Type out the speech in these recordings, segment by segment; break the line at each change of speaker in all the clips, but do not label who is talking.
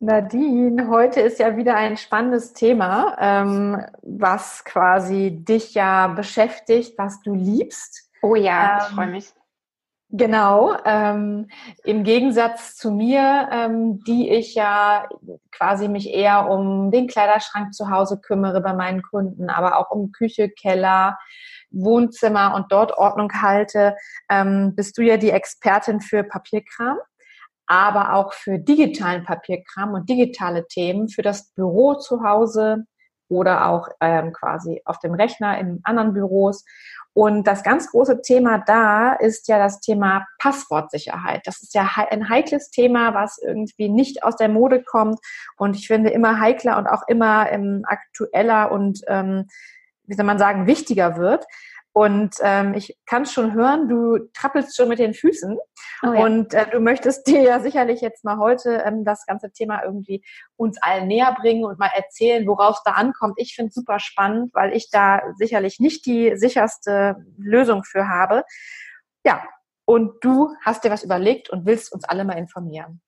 Nadine, heute ist ja wieder ein spannendes Thema, ähm, was quasi dich ja beschäftigt, was du liebst.
Oh ja, ähm, ich freue mich.
Genau, ähm, im Gegensatz zu mir, ähm, die ich ja quasi mich eher um den Kleiderschrank zu Hause kümmere bei meinen Kunden, aber auch um Küche, Keller, Wohnzimmer und dort Ordnung halte, ähm, bist du ja die Expertin für Papierkram aber auch für digitalen Papierkram und digitale Themen für das Büro zu Hause oder auch ähm, quasi auf dem Rechner in anderen Büros. Und das ganz große Thema da ist ja das Thema Passwortsicherheit. Das ist ja ein heikles Thema, was irgendwie nicht aus der Mode kommt und ich finde immer heikler und auch immer ähm, aktueller und ähm, wie soll man sagen, wichtiger wird. Und ähm, ich kann schon hören, du trappelst schon mit den Füßen. Oh ja. Und äh, du möchtest dir ja sicherlich jetzt mal heute ähm, das ganze Thema irgendwie uns allen näher bringen und mal erzählen, worauf es da ankommt. Ich finde es super spannend, weil ich da sicherlich nicht die sicherste Lösung für habe. Ja, und du hast dir was überlegt und willst uns alle mal informieren.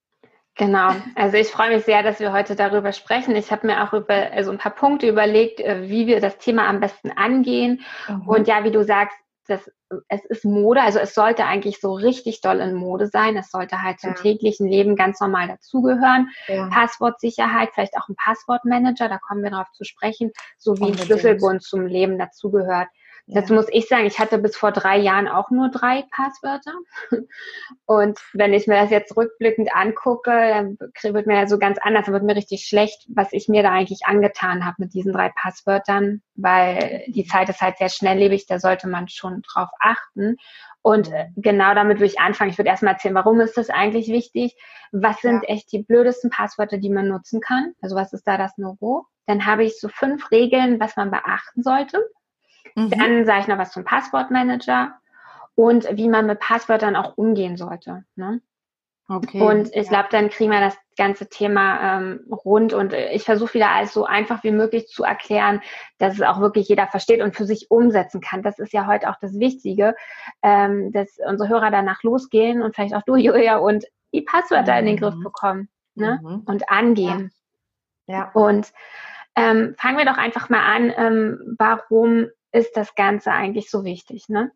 Genau, also ich freue mich sehr, dass wir heute darüber sprechen. Ich habe mir auch über also ein paar Punkte überlegt, äh, wie wir das Thema am besten angehen. Mhm. Und ja, wie du sagst, das, es ist Mode, also es sollte eigentlich so richtig doll in Mode sein. Es sollte halt zum ja. täglichen Leben ganz normal dazugehören. Ja. Passwortsicherheit, vielleicht auch ein Passwortmanager, da kommen wir darauf zu sprechen, so wie ein Schlüsselbund zum Leben dazugehört. Dazu muss ich sagen, ich hatte bis vor drei Jahren auch nur drei Passwörter. Und wenn ich mir das jetzt rückblickend angucke, dann wird mir so ganz anders, dann wird mir richtig schlecht, was ich mir da eigentlich angetan habe mit diesen drei Passwörtern, weil die Zeit ist halt sehr schnelllebig, da sollte man schon drauf achten. Und genau damit würde ich anfangen. Ich würde erstmal erzählen, warum ist das eigentlich wichtig? Was sind ja. echt die blödesten Passwörter, die man nutzen kann? Also was ist da das No-Go? Dann habe ich so fünf Regeln, was man beachten sollte. Mhm. Dann sage ich noch was zum Passwortmanager und wie man mit Passwörtern auch umgehen sollte. Ne? Okay, und ich ja. glaube, dann kriegen wir das ganze Thema ähm, rund und ich versuche wieder alles so einfach wie möglich zu erklären, dass es auch wirklich jeder versteht und für sich umsetzen kann. Das ist ja heute auch das Wichtige, ähm, dass unsere Hörer danach losgehen und vielleicht auch du, Julia, und die Passwörter mhm. in den Griff mhm. bekommen ne? Mhm. und angehen. Ja. ja. Und ähm, fangen wir doch einfach mal an, ähm, warum ist das Ganze eigentlich so wichtig. Ne?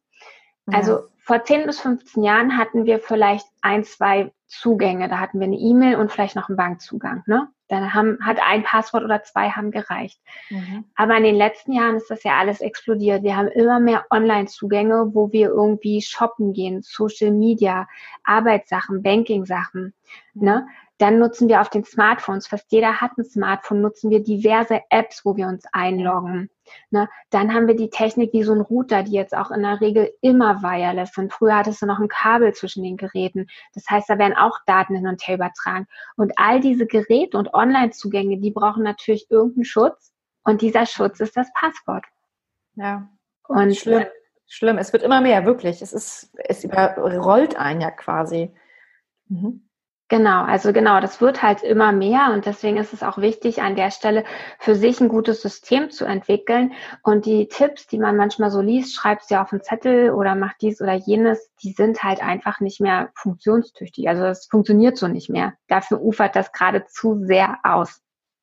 Ja. Also vor 10 bis 15 Jahren hatten wir vielleicht ein, zwei Zugänge. Da hatten wir eine E-Mail und vielleicht noch einen Bankzugang. Ne? Dann haben, hat ein Passwort oder zwei haben gereicht. Mhm. Aber in den letzten Jahren ist das ja alles explodiert. Wir haben immer mehr Online-Zugänge, wo wir irgendwie shoppen gehen, Social Media, Arbeitssachen, Banking-Sachen. Mhm. Ne? Dann nutzen wir auf den Smartphones, fast jeder hat ein Smartphone, nutzen wir diverse Apps, wo wir uns einloggen. Ne? Dann haben wir die Technik wie so ein Router, die jetzt auch in der Regel immer wireless sind. Früher hattest du noch ein Kabel zwischen den Geräten. Das heißt, da werden auch Daten hin und her übertragen. Und all diese Geräte und Online-Zugänge, die brauchen natürlich irgendeinen Schutz. Und dieser Schutz ist das Passwort.
Ja. Und schlimm. Schlimm. Es wird immer mehr, wirklich. Es ist, es überrollt einen ja quasi.
Mhm. Genau, also genau, das wird halt immer mehr und deswegen ist es auch wichtig, an der Stelle für sich ein gutes System zu entwickeln. Und die Tipps, die man manchmal so liest, schreibt sie auf einen Zettel oder macht dies oder jenes, die sind halt einfach nicht mehr funktionstüchtig. Also es funktioniert so nicht mehr. Dafür ufert das gerade zu sehr aus.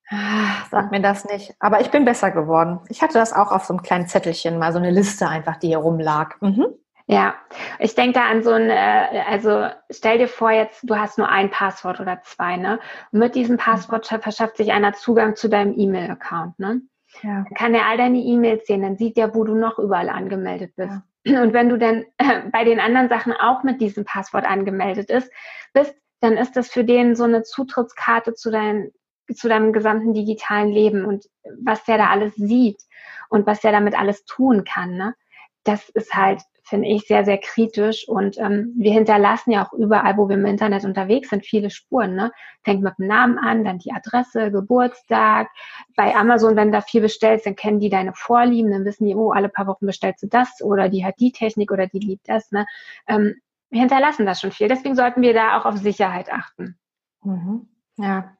Ah, sag mir das nicht. Aber ich bin besser geworden. Ich hatte das auch auf so einem kleinen Zettelchen, mal so eine Liste einfach, die hier rumlag. Mhm.
Ja, ich denke da an so ein, äh, also stell dir vor jetzt, du hast nur ein Passwort oder zwei, ne? Und mit diesem Passwort verschafft sich einer Zugang zu deinem E-Mail-Account, ne? Ja. Dann kann er all deine E-Mails sehen, dann sieht er, wo du noch überall angemeldet bist. Ja. Und wenn du dann äh, bei den anderen Sachen auch mit diesem Passwort angemeldet ist, bist, dann ist das für den so eine Zutrittskarte zu deinem, zu deinem gesamten digitalen Leben und was der da alles sieht und was der damit alles tun kann, ne? das ist halt finde ich sehr, sehr kritisch. Und ähm, wir hinterlassen ja auch überall, wo wir im Internet unterwegs sind, viele Spuren. Ne? Fängt mit dem Namen an, dann die Adresse, Geburtstag. Bei Amazon, wenn du da viel bestellst, dann kennen die deine Vorlieben, dann wissen die, oh, alle paar Wochen bestellst du das oder die hat die Technik oder die liebt das. Ne? Ähm, wir hinterlassen das schon viel. Deswegen sollten wir da auch auf Sicherheit achten.
Mhm. Ja.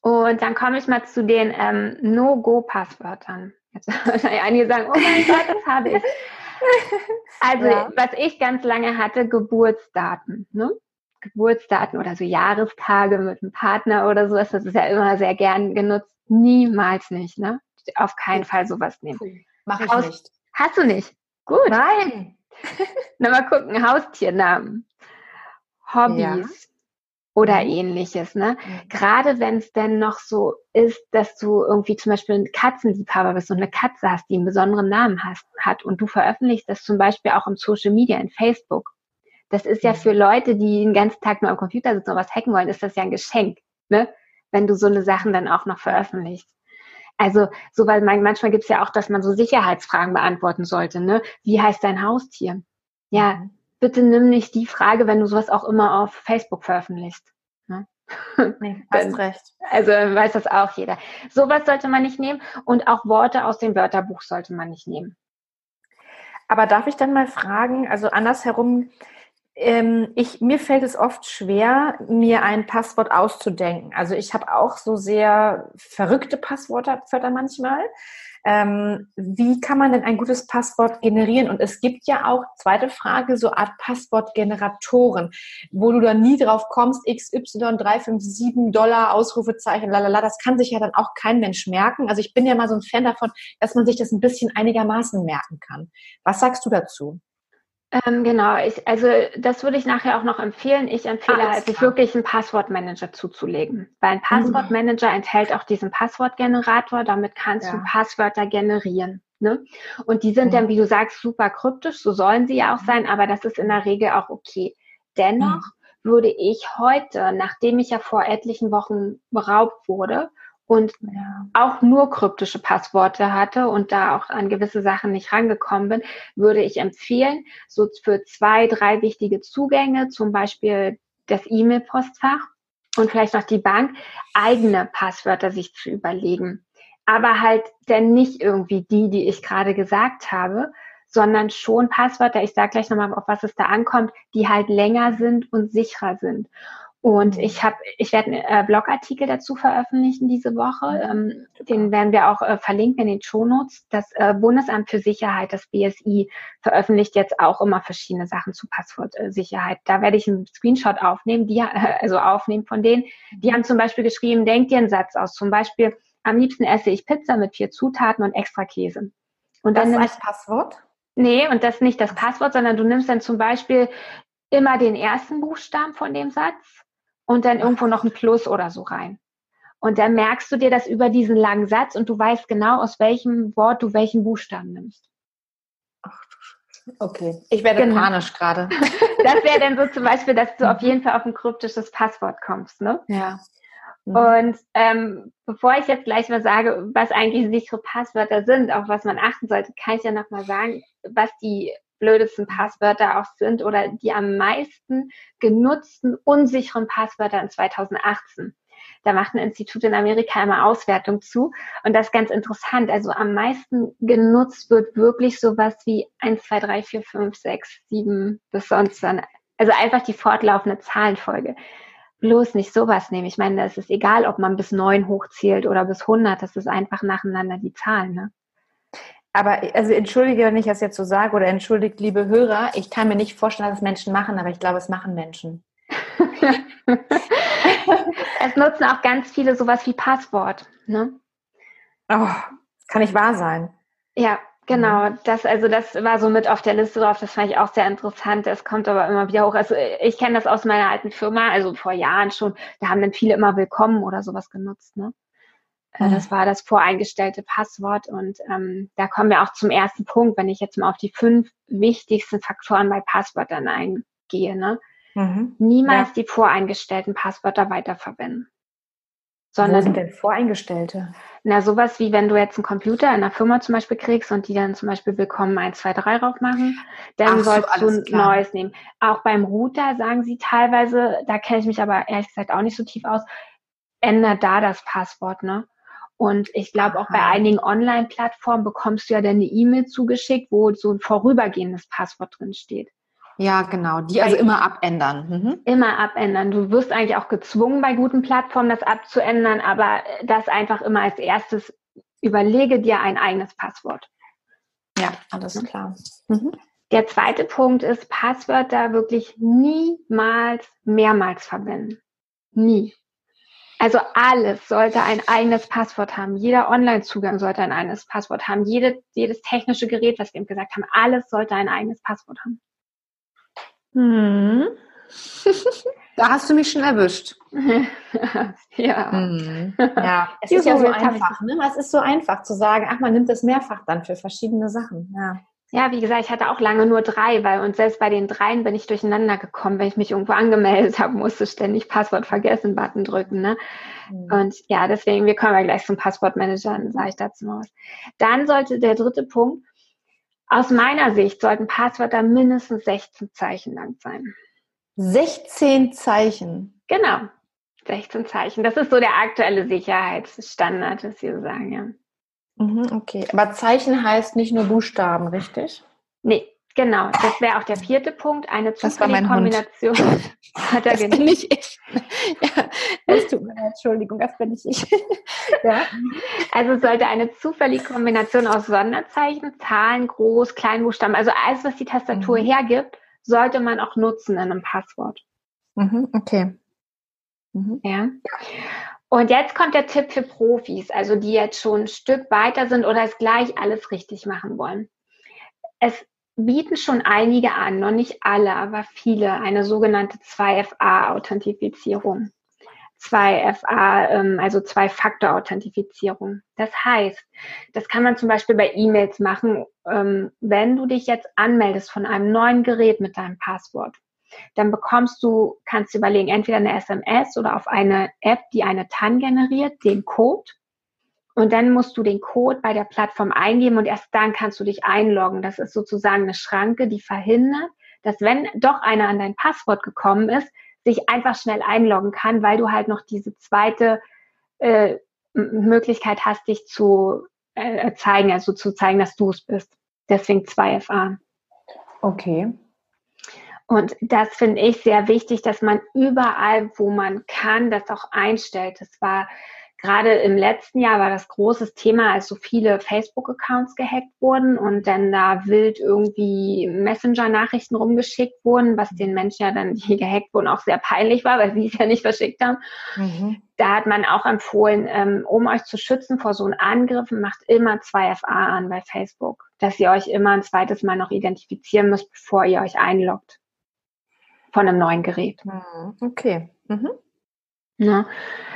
Und dann komme ich mal zu den ähm, No-Go-Passwörtern. Jetzt einige sagen, oh mein Gott, das habe ich. Also, ja. was ich ganz lange hatte, Geburtsdaten. Ne? Geburtsdaten oder so Jahrestage mit einem Partner oder sowas, das ist ja immer sehr gern genutzt. Niemals nicht, ne? Auf keinen Fall sowas nehmen.
Mach ich Haus nicht.
Hast du nicht? Gut.
Nein.
Na mal gucken, Haustiernamen, Hobbys, oder mhm. ähnliches. Ne? Mhm. Gerade wenn es denn noch so ist, dass du irgendwie zum Beispiel ein Katzenliebhaber bist und eine Katze hast, die einen besonderen Namen hast, hat und du veröffentlichst das zum Beispiel auch im Social Media, in Facebook. Das ist ja mhm. für Leute, die den ganzen Tag nur am Computer sitzen und was hacken wollen, ist das ja ein Geschenk, ne? wenn du so eine Sachen dann auch noch veröffentlichst. Also, so weil man, manchmal gibt es ja auch, dass man so Sicherheitsfragen beantworten sollte. Ne? Wie heißt dein Haustier? Ja, bitte nimm nicht die Frage, wenn du sowas auch immer auf Facebook veröffentlichst. Ne?
Nee, hast recht.
Also weiß das auch jeder. Sowas sollte man nicht nehmen und auch Worte aus dem Wörterbuch sollte man nicht nehmen.
Aber darf ich dann mal fragen, also andersherum, ähm, ich, mir fällt es oft schwer, mir ein Passwort auszudenken. Also ich habe auch so sehr verrückte Passwörter manchmal. Ähm, wie kann man denn ein gutes Passwort generieren? Und es gibt ja auch, zweite Frage, so Art Passwortgeneratoren, wo du dann nie drauf kommst, XY357 Dollar, Ausrufezeichen, lalala, das kann sich ja dann auch kein Mensch merken. Also ich bin ja mal so ein Fan davon, dass man sich das ein bisschen einigermaßen merken kann. Was sagst du dazu?
Ähm, genau, ich, also das würde ich nachher auch noch empfehlen. Ich empfehle Alles halt, sich wirklich einen Passwortmanager zuzulegen. Weil ein Passwortmanager mhm. enthält auch diesen Passwortgenerator, damit kannst ja. du Passwörter generieren. Ne? Und die sind mhm. dann, wie du sagst, super kryptisch, so sollen sie ja auch sein, aber das ist in der Regel auch okay. Dennoch mhm. würde ich heute, nachdem ich ja vor etlichen Wochen beraubt wurde, und ja. auch nur kryptische Passworte hatte und da auch an gewisse Sachen nicht rangekommen bin, würde ich empfehlen, so für zwei, drei wichtige Zugänge, zum Beispiel das E-Mail-Postfach und vielleicht noch die Bank, eigene Passwörter sich zu überlegen. Aber halt denn nicht irgendwie die, die ich gerade gesagt habe, sondern schon Passwörter, ich sage gleich nochmal, auf was es da ankommt, die halt länger sind und sicherer sind. Und ich habe, ich werde einen äh, Blogartikel dazu veröffentlichen diese Woche. Ähm, den werden wir auch äh, verlinken in den Shownotes. Das äh, Bundesamt für Sicherheit, das BSI, veröffentlicht jetzt auch immer verschiedene Sachen zu Passwortsicherheit. Da werde ich einen Screenshot aufnehmen, die, also aufnehmen von denen. Die haben zum Beispiel geschrieben, denk dir einen Satz aus. Zum Beispiel, am liebsten esse ich Pizza mit vier Zutaten und extra Käse.
Und das dann als Passwort?
Nee, und das nicht das Passwort, sondern du nimmst dann zum Beispiel immer den ersten Buchstaben von dem Satz und dann irgendwo noch ein Plus oder so rein. Und dann merkst du dir das über diesen langen Satz und du weißt genau, aus welchem Wort du welchen Buchstaben nimmst.
Ach du Scheiße. Okay, ich werde genau. panisch gerade.
Das wäre dann so zum Beispiel, dass du auf jeden Fall auf ein kryptisches Passwort kommst, ne?
Ja.
Mhm. Und ähm, bevor ich jetzt gleich mal sage, was eigentlich sichere Passwörter sind, auf was man achten sollte, kann ich ja nochmal sagen, was die blödesten Passwörter auch sind oder die am meisten genutzten unsicheren Passwörter in 2018. Da macht ein Institut in Amerika immer Auswertung zu. Und das ist ganz interessant. Also am meisten genutzt wird wirklich sowas wie 1, 2, 3, 4, 5, 6, 7 bis sonst dann. Also einfach die fortlaufende Zahlenfolge. Bloß nicht sowas nehmen. Ich meine, es ist egal, ob man bis 9 hochzählt oder bis 100. Das ist einfach nacheinander die Zahlen. Ne?
Aber also entschuldige, wenn ich das jetzt so sage, oder entschuldigt, liebe Hörer, ich kann mir nicht vorstellen, dass es Menschen machen, aber ich glaube, es machen Menschen.
es nutzen auch ganz viele sowas wie Passwort. Ne?
Oh, kann nicht wahr sein.
Ja, genau. Mhm. Das, also das war so mit auf der Liste drauf. Das fand ich auch sehr interessant. Es kommt aber immer wieder hoch. Also ich kenne das aus meiner alten Firma, also vor Jahren schon. Da haben dann viele immer Willkommen oder sowas genutzt. Ne? Äh, das war das voreingestellte Passwort und ähm, da kommen wir auch zum ersten Punkt, wenn ich jetzt mal auf die fünf wichtigsten Faktoren bei Passwörtern eingehe. Ne? Mhm. Niemals ja. die voreingestellten Passwörter weiterverwenden.
Sondern, Wo sind denn Voreingestellte?
Na, sowas wie wenn du jetzt einen Computer in einer Firma zum Beispiel kriegst und die dann zum Beispiel Willkommen 1, 2, 3 drauf machen, dann Ach sollst so, du ein klar. neues nehmen. Auch beim Router sagen sie teilweise, da kenne ich mich aber ehrlich gesagt auch nicht so tief aus, ändert da das Passwort, ne? Und ich glaube, auch bei einigen Online-Plattformen bekommst du ja dann eine E-Mail zugeschickt, wo so ein vorübergehendes Passwort drin steht.
Ja, genau. Die also immer abändern.
Mhm. Immer abändern. Du wirst eigentlich auch gezwungen, bei guten Plattformen das abzuändern, aber das einfach immer als erstes überlege dir ein eigenes Passwort.
Ja, alles klar.
Mhm. Der zweite Punkt ist, Passwörter wirklich niemals mehrmals verwenden. Nie. Also alles sollte ein eigenes Passwort haben. Jeder Online-Zugang sollte ein eigenes Passwort haben. Jede, jedes technische Gerät, was wir eben gesagt haben, alles sollte ein eigenes Passwort haben.
Hm. Da hast du mich schon erwischt.
ja.
Hm. Ja, es ist ja so einfach. Ne? Es ist so einfach zu sagen, ach, man nimmt es mehrfach dann für verschiedene Sachen. Ja.
Ja, wie gesagt, ich hatte auch lange nur drei, weil und selbst bei den dreien bin ich durcheinander gekommen, wenn ich mich irgendwo angemeldet habe, musste ständig Passwort vergessen Button drücken. Ne? Mhm. Und ja, deswegen, wir kommen ja gleich zum Passwortmanager, dann sage ich dazu noch was. Dann sollte der dritte Punkt, aus meiner Sicht sollten Passwörter mindestens 16 Zeichen lang sein.
16 Zeichen?
Genau, 16 Zeichen. Das ist so der aktuelle Sicherheitsstandard, was wir sagen, ja.
Mhm, okay, aber Zeichen heißt nicht nur Buchstaben, richtig?
Nee, genau. Das wäre auch der vierte Punkt. Eine zufällige Kombination.
Hat er das bin nicht ich. ja, es tut mir leid, Entschuldigung, das bin nicht ich.
ja. Also es sollte eine zufällige Kombination aus Sonderzeichen, Zahlen, Groß-, Kleinbuchstaben, also alles, was die Tastatur mhm. hergibt, sollte man auch nutzen in einem Passwort.
Mhm, okay.
Mhm. Ja. Und jetzt kommt der Tipp für Profis, also die jetzt schon ein Stück weiter sind oder es gleich alles richtig machen wollen. Es bieten schon einige an, noch nicht alle, aber viele, eine sogenannte 2FA-Authentifizierung. 2FA, ähm, also Zwei-Faktor-Authentifizierung. Das heißt, das kann man zum Beispiel bei E-Mails machen, ähm, wenn du dich jetzt anmeldest von einem neuen Gerät mit deinem Passwort dann bekommst du, kannst du überlegen, entweder eine SMS oder auf eine App, die eine TAN generiert, den Code. Und dann musst du den Code bei der Plattform eingeben und erst dann kannst du dich einloggen. Das ist sozusagen eine Schranke, die verhindert, dass wenn doch einer an dein Passwort gekommen ist, sich einfach schnell einloggen kann, weil du halt noch diese zweite äh, Möglichkeit hast, dich zu äh, zeigen, also zu zeigen, dass du es bist. Deswegen 2FA.
Okay.
Und das finde ich sehr wichtig, dass man überall, wo man kann, das auch einstellt. Das war gerade im letzten Jahr war das großes Thema, als so viele Facebook-Accounts gehackt wurden und dann da wild irgendwie Messenger-Nachrichten rumgeschickt wurden, was den Menschen ja dann, die gehackt wurden, auch sehr peinlich war, weil sie es ja nicht verschickt haben. Mhm. Da hat man auch empfohlen, ähm, um euch zu schützen vor so einem Angriffen, macht immer 2FA an bei Facebook, dass ihr euch immer ein zweites Mal noch identifizieren müsst, bevor ihr euch einloggt von einem neuen Gerät.
Mhm. Okay. Mhm.
Ja.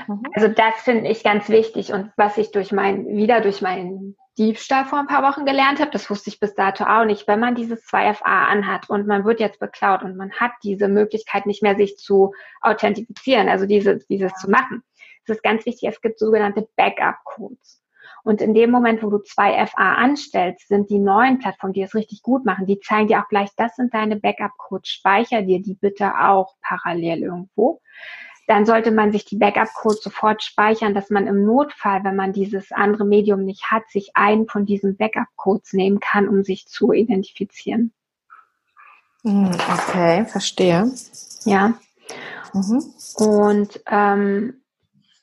Mhm. Also das finde ich ganz wichtig und was ich durch mein, wieder durch meinen Diebstahl vor ein paar Wochen gelernt habe, das wusste ich bis dato auch nicht, wenn man dieses 2FA anhat und man wird jetzt beklaut und man hat diese Möglichkeit nicht mehr, sich zu authentifizieren, also diese, dieses zu machen. Es ist ganz wichtig, es gibt sogenannte Backup-Codes. Und in dem Moment, wo du zwei FA anstellst, sind die neuen Plattformen, die es richtig gut machen, die zeigen dir auch gleich, das sind deine Backup-Codes, speicher dir die bitte auch parallel irgendwo. Dann sollte man sich die Backup-Codes sofort speichern, dass man im Notfall, wenn man dieses andere Medium nicht hat, sich einen von diesen Backup-Codes nehmen kann, um sich zu identifizieren.
Hm, okay, verstehe.
Ja. Mhm. Und ähm,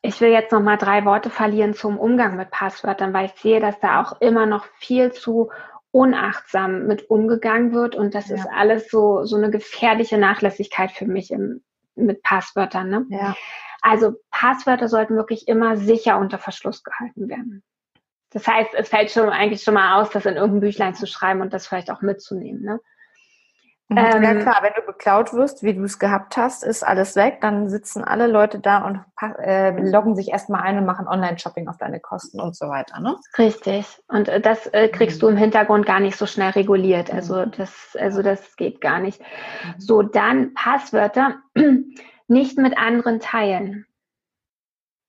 ich will jetzt noch mal drei Worte verlieren zum Umgang mit Passwörtern, weil ich sehe, dass da auch immer noch viel zu unachtsam mit umgegangen wird und das ja. ist alles so so eine gefährliche Nachlässigkeit für mich im, mit Passwörtern. Ne?
Ja.
Also Passwörter sollten wirklich immer sicher unter Verschluss gehalten werden. Das heißt, es fällt schon eigentlich schon mal aus, das in irgendein Büchlein zu schreiben und das vielleicht auch mitzunehmen. Ne?
Ähm, ja klar, wenn du beklaut wirst, wie du es gehabt hast, ist alles weg, dann sitzen alle Leute da und äh, loggen sich erstmal ein und machen Online-Shopping auf deine Kosten und so weiter, ne?
Richtig. Und äh, das äh, kriegst mhm. du im Hintergrund gar nicht so schnell reguliert. Also mhm. das, also das geht gar nicht. Mhm. So, dann Passwörter nicht mit anderen teilen.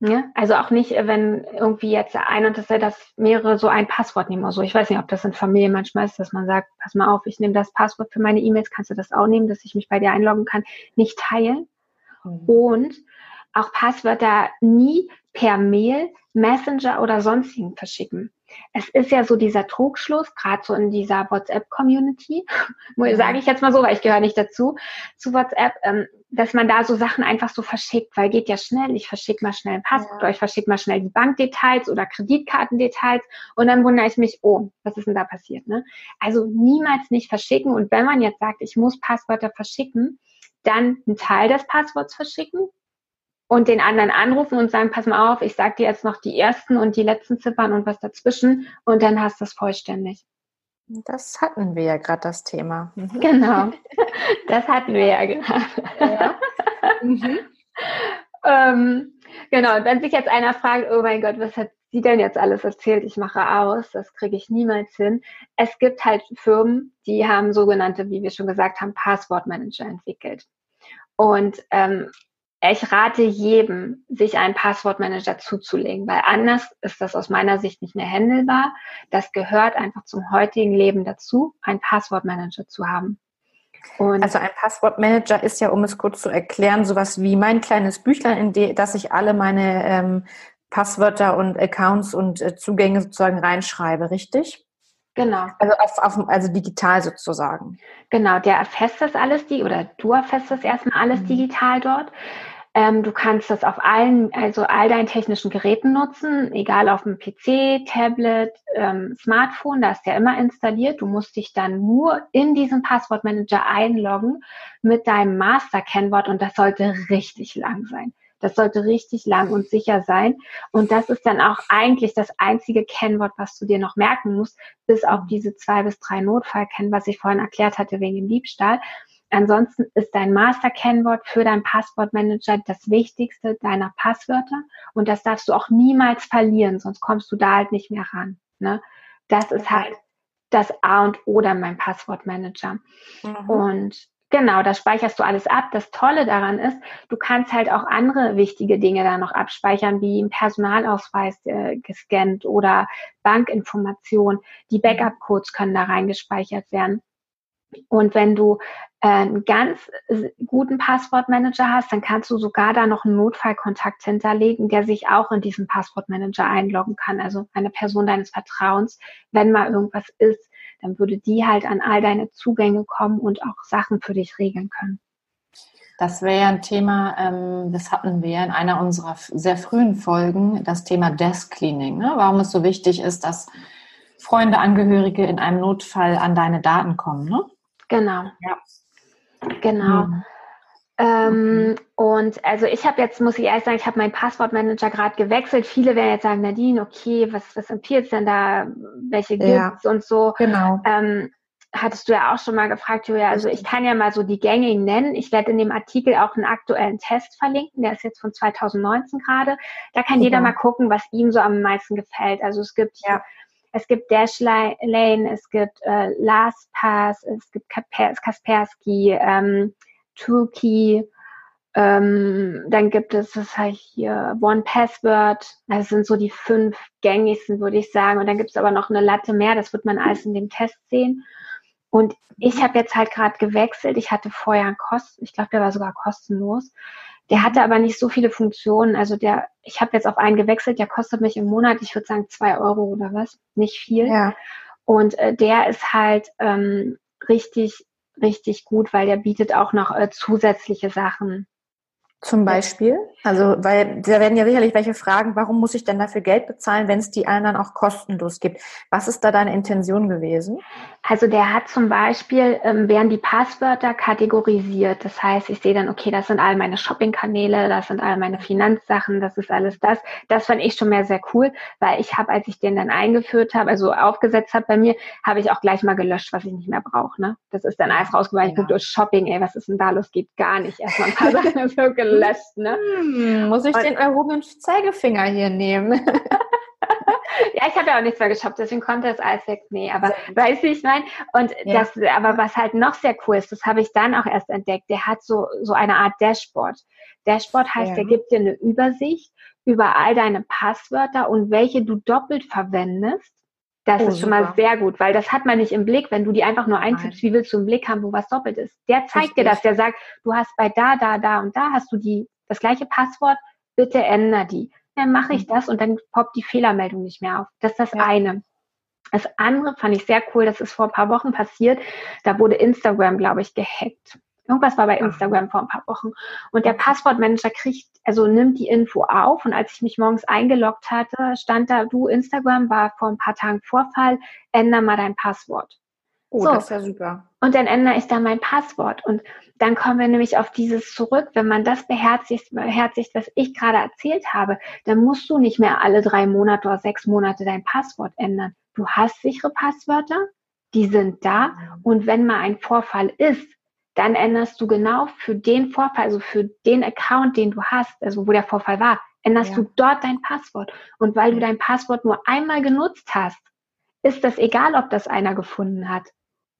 Ja, also auch nicht, wenn irgendwie jetzt ein und dasselbe, dass mehrere so ein Passwort nehmen oder so. Ich weiß nicht, ob das in Familie manchmal ist, dass man sagt, pass mal auf, ich nehme das Passwort für meine E-Mails, kannst du das auch nehmen, dass ich mich bei dir einloggen kann, nicht teilen. Mhm. Und auch Passwörter nie per Mail, Messenger oder sonstigen verschicken. Es ist ja so dieser Trugschluss, gerade so in dieser WhatsApp-Community, sage ich jetzt mal so, weil ich gehöre nicht dazu, zu WhatsApp, ähm, dass man da so Sachen einfach so verschickt, weil geht ja schnell, ich verschicke mal schnell ein Passwort, ja. oder ich verschicke mal schnell die Bankdetails oder Kreditkartendetails und dann wundere ich mich, oh, was ist denn da passiert? Ne? Also niemals nicht verschicken und wenn man jetzt sagt, ich muss Passwörter verschicken, dann einen Teil des Passworts verschicken, und den anderen anrufen und sagen, pass mal auf, ich sag dir jetzt noch die ersten und die letzten Ziffern und was dazwischen und dann hast du es vollständig.
Das hatten wir ja gerade das Thema.
Mhm. Genau, das hatten wir ja gerade. Ja. Mhm. ähm, genau, und wenn sich jetzt einer fragt, oh mein Gott, was hat sie denn jetzt alles erzählt? Ich mache aus, das kriege ich niemals hin. Es gibt halt Firmen, die haben sogenannte, wie wir schon gesagt haben, Passwortmanager entwickelt. Und ähm, ich rate jedem, sich einen Passwortmanager zuzulegen, weil anders ist das aus meiner Sicht nicht mehr händelbar. Das gehört einfach zum heutigen Leben dazu, einen Passwortmanager zu haben.
Und also ein Passwortmanager ist ja, um es kurz zu erklären, sowas wie mein kleines Büchlein, in dem, dass ich alle meine ähm, Passwörter und Accounts und äh, Zugänge sozusagen reinschreibe, richtig?
Genau.
Also, auf, auf, also digital sozusagen.
Genau, der erfasst das alles, die, oder du erfasst das erstmal alles mhm. digital dort. Ähm, du kannst das auf allen, also all deinen technischen Geräten nutzen, egal auf dem PC, Tablet, ähm, Smartphone, da ist der immer installiert. Du musst dich dann nur in diesen Passwortmanager einloggen mit deinem Master-Kennwort und das sollte richtig lang sein. Das sollte richtig lang und sicher sein. Und das ist dann auch eigentlich das einzige Kennwort, was du dir noch merken musst, bis auf diese zwei bis drei Notfallkennen, was ich vorhin erklärt hatte wegen dem Diebstahl. Ansonsten ist dein Master-Kennwort für dein Passwortmanager das wichtigste deiner Passwörter und das darfst du auch niemals verlieren, sonst kommst du da halt nicht mehr ran. Ne? Das ist halt das A und O dann mein Passwortmanager. Mhm. Und genau, da speicherst du alles ab. Das Tolle daran ist, du kannst halt auch andere wichtige Dinge da noch abspeichern, wie ein Personalausweis äh, gescannt oder Bankinformation. Die mhm. Backup-Codes können da reingespeichert werden. Und wenn du äh, einen ganz guten Passwortmanager hast, dann kannst du sogar da noch einen Notfallkontakt hinterlegen, der sich auch in diesen Passwortmanager einloggen kann. Also eine Person deines Vertrauens, wenn mal irgendwas ist, dann würde die halt an all deine Zugänge kommen und auch Sachen für dich regeln können.
Das wäre ja ein Thema, ähm, das hatten wir in einer unserer sehr frühen Folgen, das Thema Desk Cleaning. Ne? Warum es so wichtig ist, dass Freunde, Angehörige in einem Notfall an deine Daten kommen. Ne?
Genau. Ja. Genau. Mhm. Ähm, und also ich habe jetzt, muss ich ehrlich sagen, ich habe meinen Passwortmanager gerade gewechselt. Viele werden jetzt sagen, Nadine, okay, was, was empfiehlst denn da? Welche gibt's ja, und so?
Genau.
Ähm, hattest du ja auch schon mal gefragt, Julia. Also ich kann ja mal so die gängigen nennen. Ich werde in dem Artikel auch einen aktuellen Test verlinken. Der ist jetzt von 2019 gerade. Da kann Super. jeder mal gucken, was ihm so am meisten gefällt. Also es gibt ja es gibt Dashlane, es gibt äh, LastPass, es gibt Kaspersky, ähm, Toolkey, ähm, dann gibt es das heißt hier One Password. Das sind so die fünf gängigsten, würde ich sagen. Und dann gibt es aber noch eine Latte mehr. Das wird man alles in dem Test sehen. Und ich habe jetzt halt gerade gewechselt. Ich hatte vorher einen Kosten, ich glaube, der war sogar kostenlos. Der hatte aber nicht so viele Funktionen. Also der, ich habe jetzt auf einen gewechselt, der kostet mich im Monat, ich würde sagen, zwei Euro oder was. Nicht viel.
Ja.
Und äh, der ist halt ähm, richtig, richtig gut, weil der bietet auch noch äh, zusätzliche Sachen.
Zum Beispiel? Also, weil da werden ja sicherlich welche fragen, warum muss ich denn dafür Geld bezahlen, wenn es die anderen auch kostenlos gibt? Was ist da deine Intention gewesen?
Also der hat zum Beispiel, ähm, werden die Passwörter kategorisiert. Das heißt, ich sehe dann, okay, das sind all meine Shoppingkanäle, das sind all meine Finanzsachen, das ist alles das. Das fand ich schon mehr sehr cool, weil ich habe, als ich den dann eingeführt habe, also aufgesetzt habe bei mir, habe ich auch gleich mal gelöscht, was ich nicht mehr brauche. Ne? Das ist dann alles rausgekommen. Ja. Ich gucke durch Shopping, ey, was ist denn da los? Geht gar nicht. Erstmal ein paar Sachen gelöscht. Ne?
Hm, muss ich Und, den erhobenen Zeigefinger hier nehmen?
ja, ich habe ja auch nichts mehr geshoppt, deswegen konnte das alles weg. Nee, aber weißt du, ich meine, und ja. das, aber was halt noch sehr cool ist, das habe ich dann auch erst entdeckt, der hat so, so eine Art Dashboard. Dashboard heißt, ja. der gibt dir eine Übersicht über all deine Passwörter und welche du doppelt verwendest. Das oh, ist schon super. mal sehr gut, weil das hat man nicht im Blick, wenn du die einfach nur eintippst, wie willst du im Blick haben, wo was doppelt ist. Der zeigt Richtig. dir das, der sagt, du hast bei da, da, da und da hast du die, das gleiche Passwort, bitte änder die. Dann mache ich mhm. das und dann poppt die Fehlermeldung nicht mehr auf. Das ist das ja. eine. Das andere fand ich sehr cool, das ist vor ein paar Wochen passiert. Da wurde Instagram, glaube ich, gehackt. Irgendwas war bei Instagram vor ein paar Wochen. Und der Passwortmanager kriegt, also nimmt die Info auf. Und als ich mich morgens eingeloggt hatte, stand da, du, Instagram war vor ein paar Tagen Vorfall, änder mal dein Passwort.
Oh, so. das ist ja super.
Und dann ändere ich da mein Passwort. Und dann kommen wir nämlich auf dieses zurück. Wenn man das beherzigt, beherzigt, was ich gerade erzählt habe, dann musst du nicht mehr alle drei Monate oder sechs Monate dein Passwort ändern. Du hast sichere Passwörter, die sind da. Mhm. Und wenn mal ein Vorfall ist, dann änderst du genau für den Vorfall, also für den Account, den du hast, also wo der Vorfall war, änderst ja. du dort dein Passwort. Und weil du dein Passwort nur einmal genutzt hast, ist das egal, ob das einer gefunden hat.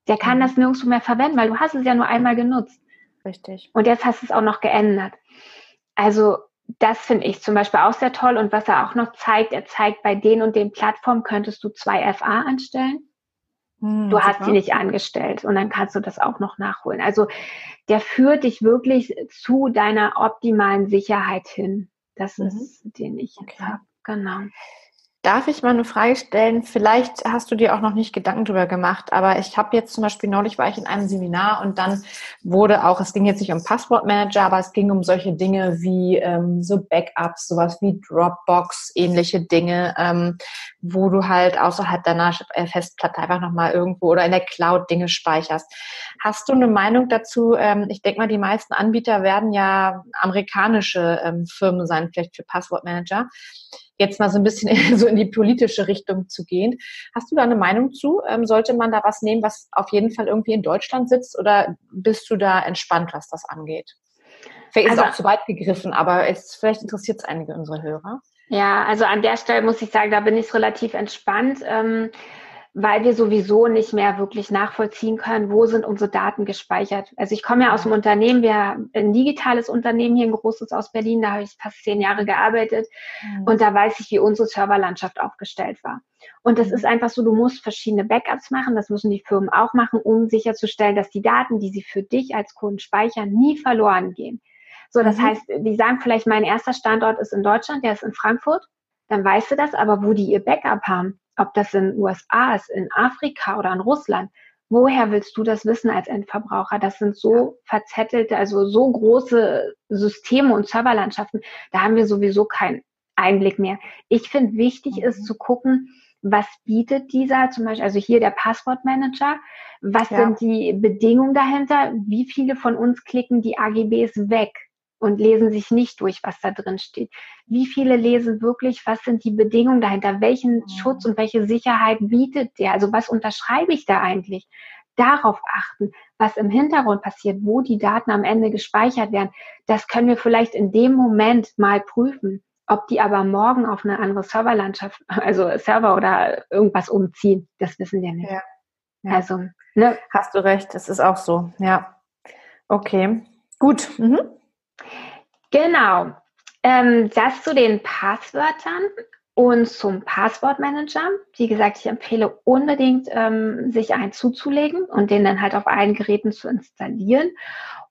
Der kann mhm. das nirgendwo mehr verwenden, weil du hast es ja nur einmal genutzt.
Richtig.
Und jetzt hast du es auch noch geändert. Also das finde ich zum Beispiel auch sehr toll. Und was er auch noch zeigt, er zeigt, bei den und den Plattformen könntest du zwei FA anstellen. Hm, du hast sie nicht angestellt und dann kannst du das auch noch nachholen. Also der führt dich wirklich zu deiner optimalen Sicherheit hin. Das mhm. ist, den ich jetzt okay. habe. Genau.
Darf ich mal eine Frage stellen? Vielleicht hast du dir auch noch nicht Gedanken drüber gemacht, aber ich habe jetzt zum Beispiel neulich war ich in einem Seminar und dann wurde auch, es ging jetzt nicht um Passwortmanager, aber es ging um solche Dinge wie ähm, so Backups, sowas wie Dropbox, ähnliche Dinge, ähm, wo du halt außerhalb deiner Festplatte einfach nochmal irgendwo oder in der Cloud Dinge speicherst. Hast du eine Meinung dazu? Ähm, ich denke mal, die meisten Anbieter werden ja amerikanische ähm, Firmen sein, vielleicht für Passwortmanager jetzt mal so ein bisschen so in die politische Richtung zu gehen. Hast du da eine Meinung zu? Ähm, sollte man da was nehmen, was auf jeden Fall irgendwie in Deutschland sitzt oder bist du da entspannt, was das angeht? Vielleicht also, ist es auch zu weit gegriffen, aber es, vielleicht interessiert es einige unserer Hörer.
Ja, also an der Stelle muss ich sagen, da bin ich relativ entspannt. Ähm, weil wir sowieso nicht mehr wirklich nachvollziehen können, wo sind unsere Daten gespeichert. Also ich komme ja aus dem Unternehmen, wir haben ein digitales Unternehmen hier, ein großes aus Berlin, da habe ich fast zehn Jahre gearbeitet mhm. und da weiß ich, wie unsere Serverlandschaft aufgestellt war. Und das mhm. ist einfach so, du musst verschiedene Backups machen, das müssen die Firmen auch machen, um sicherzustellen, dass die Daten, die sie für dich als Kunden speichern, nie verloren gehen. So, das mhm. heißt, die sagen vielleicht, mein erster Standort ist in Deutschland, der ist in Frankfurt, dann weißt du das, aber wo die ihr Backup haben, ob das in den USA ist, in Afrika oder in Russland, woher willst du das wissen als Endverbraucher? Das sind so verzettelte, also so große Systeme und Serverlandschaften, da haben wir sowieso keinen Einblick mehr. Ich finde, wichtig mhm. ist zu gucken, was bietet dieser zum Beispiel, also hier der Passwortmanager, was ja. sind die Bedingungen dahinter, wie viele von uns klicken die AGBs weg? Und lesen sich nicht durch, was da drin steht. Wie viele lesen wirklich, was sind die Bedingungen dahinter? Welchen mhm. Schutz und welche Sicherheit bietet der? Also was unterschreibe ich da eigentlich? Darauf achten, was im Hintergrund passiert, wo die Daten am Ende gespeichert werden. Das können wir vielleicht in dem Moment mal prüfen. Ob die aber morgen auf eine andere Serverlandschaft, also Server oder irgendwas umziehen, das wissen wir nicht. Ja.
Ja. Also, ne? Hast du recht, es ist auch so, ja. Okay, gut. Mhm.
Genau. Ähm, das zu den Passwörtern und zum Passwortmanager. Wie gesagt, ich empfehle unbedingt, ähm, sich einen zuzulegen und den dann halt auf allen Geräten zu installieren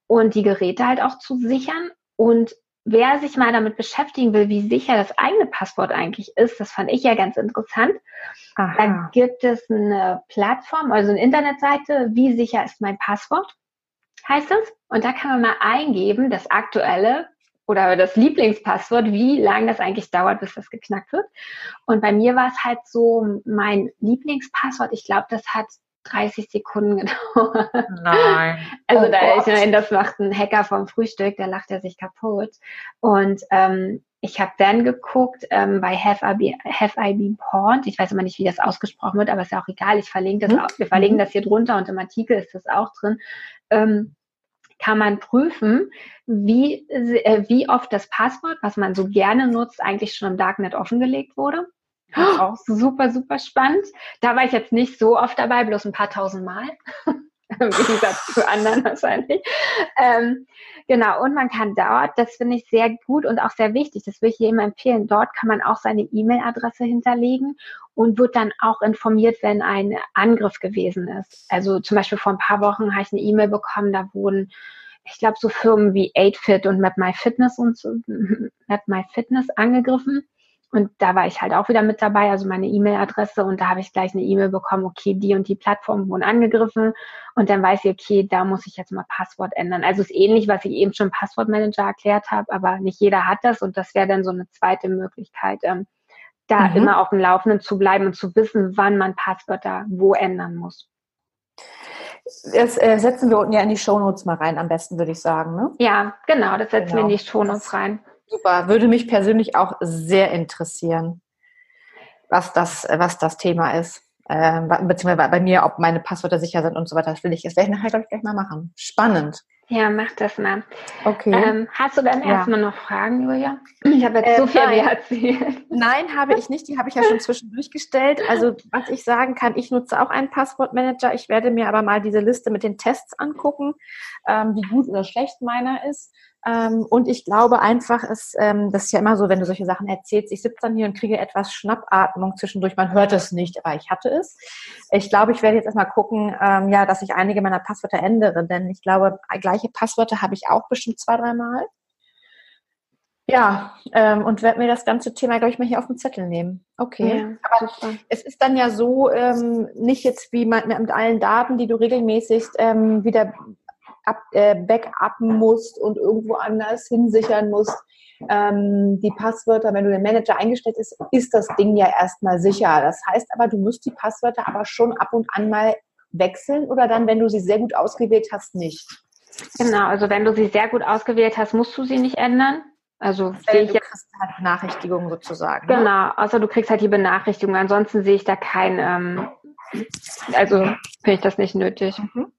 und die Geräte halt auch zu sichern. Und wer sich mal damit beschäftigen will, wie sicher das eigene Passwort eigentlich ist, das fand ich ja ganz interessant. Aha. Dann gibt es eine Plattform, also eine Internetseite, wie sicher ist mein Passwort, heißt es. Und da kann man mal eingeben, das aktuelle oder das Lieblingspasswort, wie lange das eigentlich dauert, bis das geknackt wird. Und bei mir war es halt so, mein Lieblingspasswort, ich glaube, das hat 30 Sekunden gedauert. Nein. Also oh da, ich meine, das macht ein Hacker vom Frühstück, der lacht er sich kaputt. Und ähm, ich habe dann geguckt ähm, bei Have I, Be, Have I Been Pawned. Ich weiß immer nicht, wie das ausgesprochen wird, aber ist ja auch egal. Ich verlinke das, mhm. auch, wir verlinken mhm. das hier drunter und im Artikel ist das auch drin. Ähm, kann man prüfen, wie, äh, wie oft das Passwort, was man so gerne nutzt, eigentlich schon im Darknet offengelegt wurde. Oh, super, super spannend. Da war ich jetzt nicht so oft dabei, bloß ein paar tausend Mal. Im Gegensatz zu anderen wahrscheinlich. Ähm, genau, und man kann dort, das finde ich sehr gut und auch sehr wichtig, das würde ich jedem empfehlen, dort kann man auch seine E-Mail-Adresse hinterlegen und wird dann auch informiert, wenn ein Angriff gewesen ist. Also zum Beispiel vor ein paar Wochen habe ich eine E-Mail bekommen, da wurden ich glaube, so Firmen wie 8Fit und MapMyFitness und so, MapMyFitness angegriffen. Und da war ich halt auch wieder mit dabei, also meine E-Mail-Adresse und da habe ich gleich eine E-Mail bekommen, okay, die und die Plattformen wurden angegriffen und dann weiß ich, okay, da muss ich jetzt mal Passwort ändern. Also ist ähnlich, was ich eben schon Passwortmanager erklärt habe, aber nicht jeder hat das und das wäre dann so eine zweite Möglichkeit, ähm, da mhm. immer auf dem Laufenden zu bleiben und zu wissen, wann man Passwörter wo ändern muss.
Das äh, setzen wir unten ja in die Shownotes mal rein, am besten würde ich sagen. Ne?
Ja, genau, das setzen genau. wir in die Shownotes rein.
Super, würde mich persönlich auch sehr interessieren, was das, was das Thema ist. Ähm, beziehungsweise bei mir, ob meine Passwörter sicher sind und so weiter. Das will ich, das werde ich nachher, gleich mal machen. Spannend.
Ja, mach das mal.
Okay.
Ähm, hast du dann ja. erstmal noch Fragen, Julia? Ich habe jetzt äh, so viel nein. erzählt.
Nein, habe ich nicht. Die habe ich ja schon zwischendurch gestellt. Also, was ich sagen kann, ich nutze auch einen Passwortmanager. Ich werde mir aber mal diese Liste mit den Tests angucken, ähm, wie gut oder schlecht meiner ist. Ähm, und ich glaube einfach, es, ähm, das ist ja immer so, wenn du solche Sachen erzählst, ich sitze dann hier und kriege etwas Schnappatmung zwischendurch. Man hört es nicht, aber ich hatte es. Ich glaube, ich werde jetzt erstmal gucken, ähm, ja, dass ich einige meiner Passwörter ändere, denn ich glaube, gleiche Passwörter habe ich auch bestimmt zwei, dreimal. Ja, ähm, und werde mir das ganze Thema, glaube ich, mal hier auf den Zettel nehmen. Okay. Ja, Aber super. es ist dann ja so, ähm, nicht jetzt wie mit, mit allen Daten, die du regelmäßig ähm, wieder ab, äh, backuppen musst und irgendwo anders hinsichern musst. Ähm, die Passwörter, wenn du den Manager eingestellt ist, ist das Ding ja erstmal sicher. Das heißt aber, du musst die Passwörter aber schon ab und an mal wechseln oder dann, wenn du sie sehr gut ausgewählt hast, nicht.
Genau, also wenn du sie sehr gut ausgewählt hast, musst du sie nicht ändern. Also sehe ich jetzt
halt Benachrichtigung sozusagen.
Ne? Genau, ne? außer du kriegst halt die Benachrichtigung. Ansonsten sehe ich da kein, ähm, also finde ich das nicht nötig. Mhm.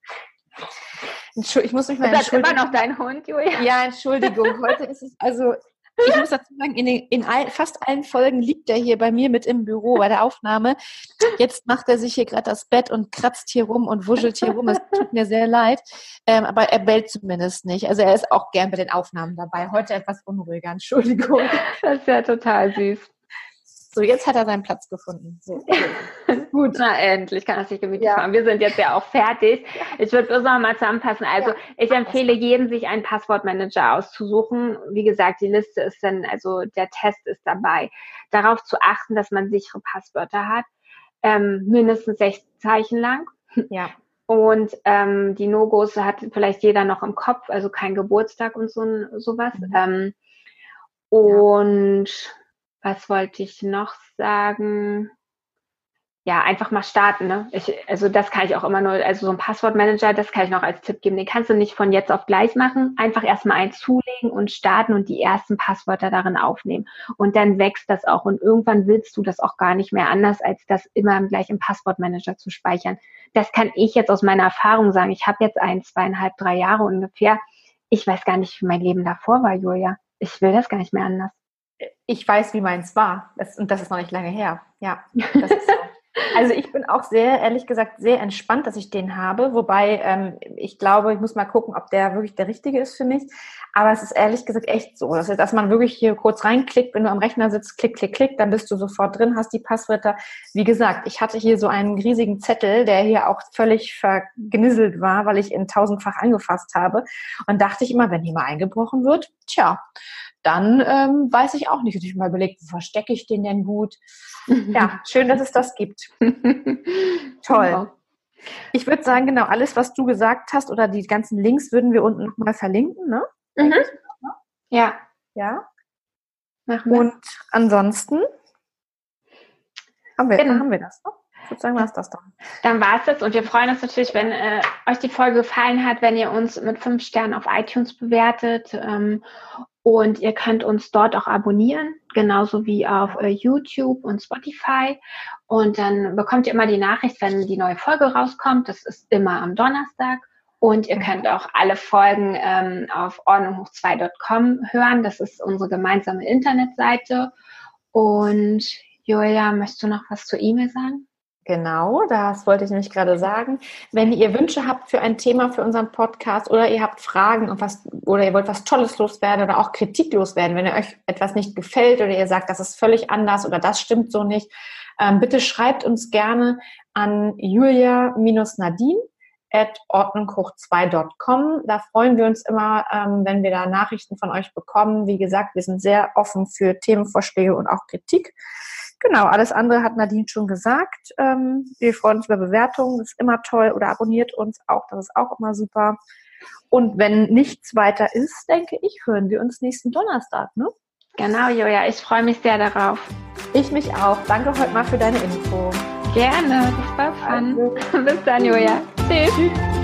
Ich muss mich mal
ist entschuldigen. immer noch dein Hund, Julia?
Ja, Entschuldigung. Heute ist es, also ich muss dazu sagen, in, den, in all, fast allen Folgen liegt er hier bei mir mit im Büro bei der Aufnahme. Jetzt macht er sich hier gerade das Bett und kratzt hier rum und wuschelt hier rum. Es tut mir sehr leid. Ähm, aber er bellt zumindest nicht. Also er ist auch gern bei den Aufnahmen dabei. Heute etwas unruhiger, Entschuldigung.
Das ist ja total süß.
So, jetzt hat er seinen Platz gefunden. So,
Gut. Na, endlich kann er sich gemütlich ja. machen. Wir sind jetzt ja auch fertig. Ich würde bloß noch mal zusammenfassen. Also, ja. ich empfehle jedem, sich einen Passwortmanager auszusuchen. Wie gesagt, die Liste ist dann, also der Test ist dabei. Darauf zu achten, dass man sichere Passwörter hat. Ähm, mindestens sechs Zeichen lang.
Ja.
Und ähm, die No-Gos hat vielleicht jeder noch im Kopf, also kein Geburtstag und so sowas. Mhm. Ähm, und ja was wollte ich noch sagen? Ja, einfach mal starten. Ne? Ich, also das kann ich auch immer nur, also so ein Passwortmanager, das kann ich noch als Tipp geben. Den kannst du nicht von jetzt auf gleich machen. Einfach erstmal einen zulegen und starten und die ersten Passwörter darin aufnehmen. Und dann wächst das auch. Und irgendwann willst du das auch gar nicht mehr anders, als das immer gleich im Passwortmanager zu speichern. Das kann ich jetzt aus meiner Erfahrung sagen. Ich habe jetzt ein, zweieinhalb, drei Jahre ungefähr. Ich weiß gar nicht, wie mein Leben davor war, Julia. Ich will das gar nicht mehr anders
ich weiß, wie meins war. Das, und das ist noch nicht lange her. Ja, das ist so. Also ich bin auch sehr, ehrlich gesagt, sehr entspannt, dass ich den habe. Wobei ähm, ich glaube, ich muss mal gucken, ob der wirklich der richtige ist für mich. Aber es ist ehrlich gesagt echt so, dass, dass man wirklich hier kurz reinklickt, wenn du am Rechner sitzt, klick, klick, klick, dann bist du sofort drin, hast die Passwörter. Wie gesagt, ich hatte hier so einen riesigen Zettel, der hier auch völlig vergnisselt war, weil ich ihn tausendfach angefasst habe. Und dachte ich immer, wenn hier mal eingebrochen wird, tja, dann ähm, weiß ich auch nicht. Und ich mal überlegt, wo verstecke ich den denn gut? Ja, schön, dass es das gibt. Toll. Genau. Ich würde sagen, genau, alles, was du gesagt hast oder die ganzen Links würden wir unten nochmal verlinken, ne?
Mhm. Ja.
Ja. Und ansonsten haben wir, genau. haben wir das, ne? sozusagen war es das dann.
Dann war es das und wir freuen uns natürlich, wenn äh, euch die Folge gefallen hat, wenn ihr uns mit fünf Sternen auf iTunes bewertet ähm, und ihr könnt uns dort auch abonnieren, genauso wie auf äh, YouTube und Spotify. Und dann bekommt ihr immer die Nachricht, wenn die neue Folge rauskommt. Das ist immer am Donnerstag. Und ihr könnt auch alle Folgen ähm, auf ordnunghoch2.com hören. Das ist unsere gemeinsame Internetseite. Und Julia, möchtest du noch was zur E-Mail sagen?
Genau, das wollte ich nämlich gerade sagen. Wenn ihr Wünsche habt für ein Thema für unseren Podcast oder ihr habt Fragen und was, oder ihr wollt was Tolles loswerden oder auch Kritik loswerden, wenn ihr euch etwas nicht gefällt oder ihr sagt, das ist völlig anders oder das stimmt so nicht, ähm, bitte schreibt uns gerne an julia-nadine at ordnunghoch2.com. Da freuen wir uns immer, ähm, wenn wir da Nachrichten von euch bekommen. Wie gesagt, wir sind sehr offen für Themenvorschläge und auch Kritik. Genau, alles andere hat Nadine schon gesagt. Ähm, wir freuen uns über Bewertungen, das ist immer toll. Oder abonniert uns auch, das ist auch immer super. Und wenn nichts weiter ist, denke ich, hören wir uns nächsten Donnerstag, ne?
Genau, Joja, ich freue mich sehr darauf.
Ich mich auch. Danke heute mal für deine Info.
Gerne, das war fun. Also. Bis dann, Joja. Tschüss. Tschüss.